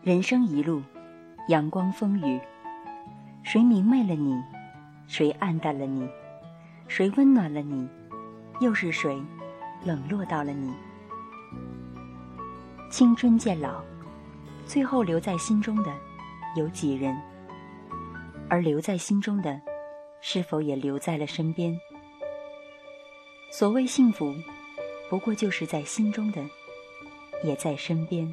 人生一路，阳光风雨，谁明媚了你？谁暗淡了你？谁温暖了你？又是谁冷落到了你？青春渐老，最后留在心中的有几人？而留在心中的，是否也留在了身边？所谓幸福，不过就是在心中的，也在身边。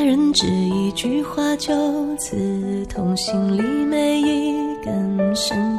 别人只一句话就刺痛心里每一根神